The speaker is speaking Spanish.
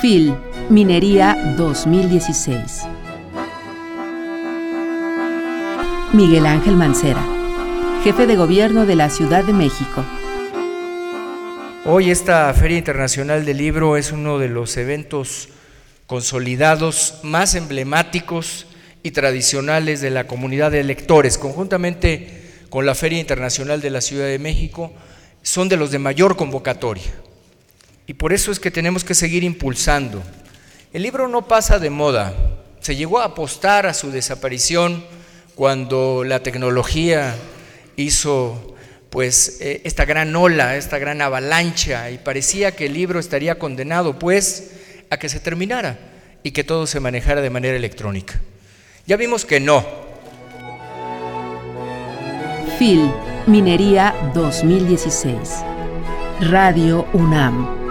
FIL, Minería 2016. Miguel Ángel Mancera, jefe de gobierno de la Ciudad de México. Hoy esta Feria Internacional del Libro es uno de los eventos consolidados más emblemáticos y tradicionales de la comunidad de lectores, conjuntamente con la Feria Internacional de la Ciudad de México, son de los de mayor convocatoria. Y por eso es que tenemos que seguir impulsando. El libro no pasa de moda. Se llegó a apostar a su desaparición cuando la tecnología hizo pues eh, esta gran ola, esta gran avalancha y parecía que el libro estaría condenado pues a que se terminara y que todo se manejara de manera electrónica. Ya vimos que no. FIL Minería 2016. Radio UNAM.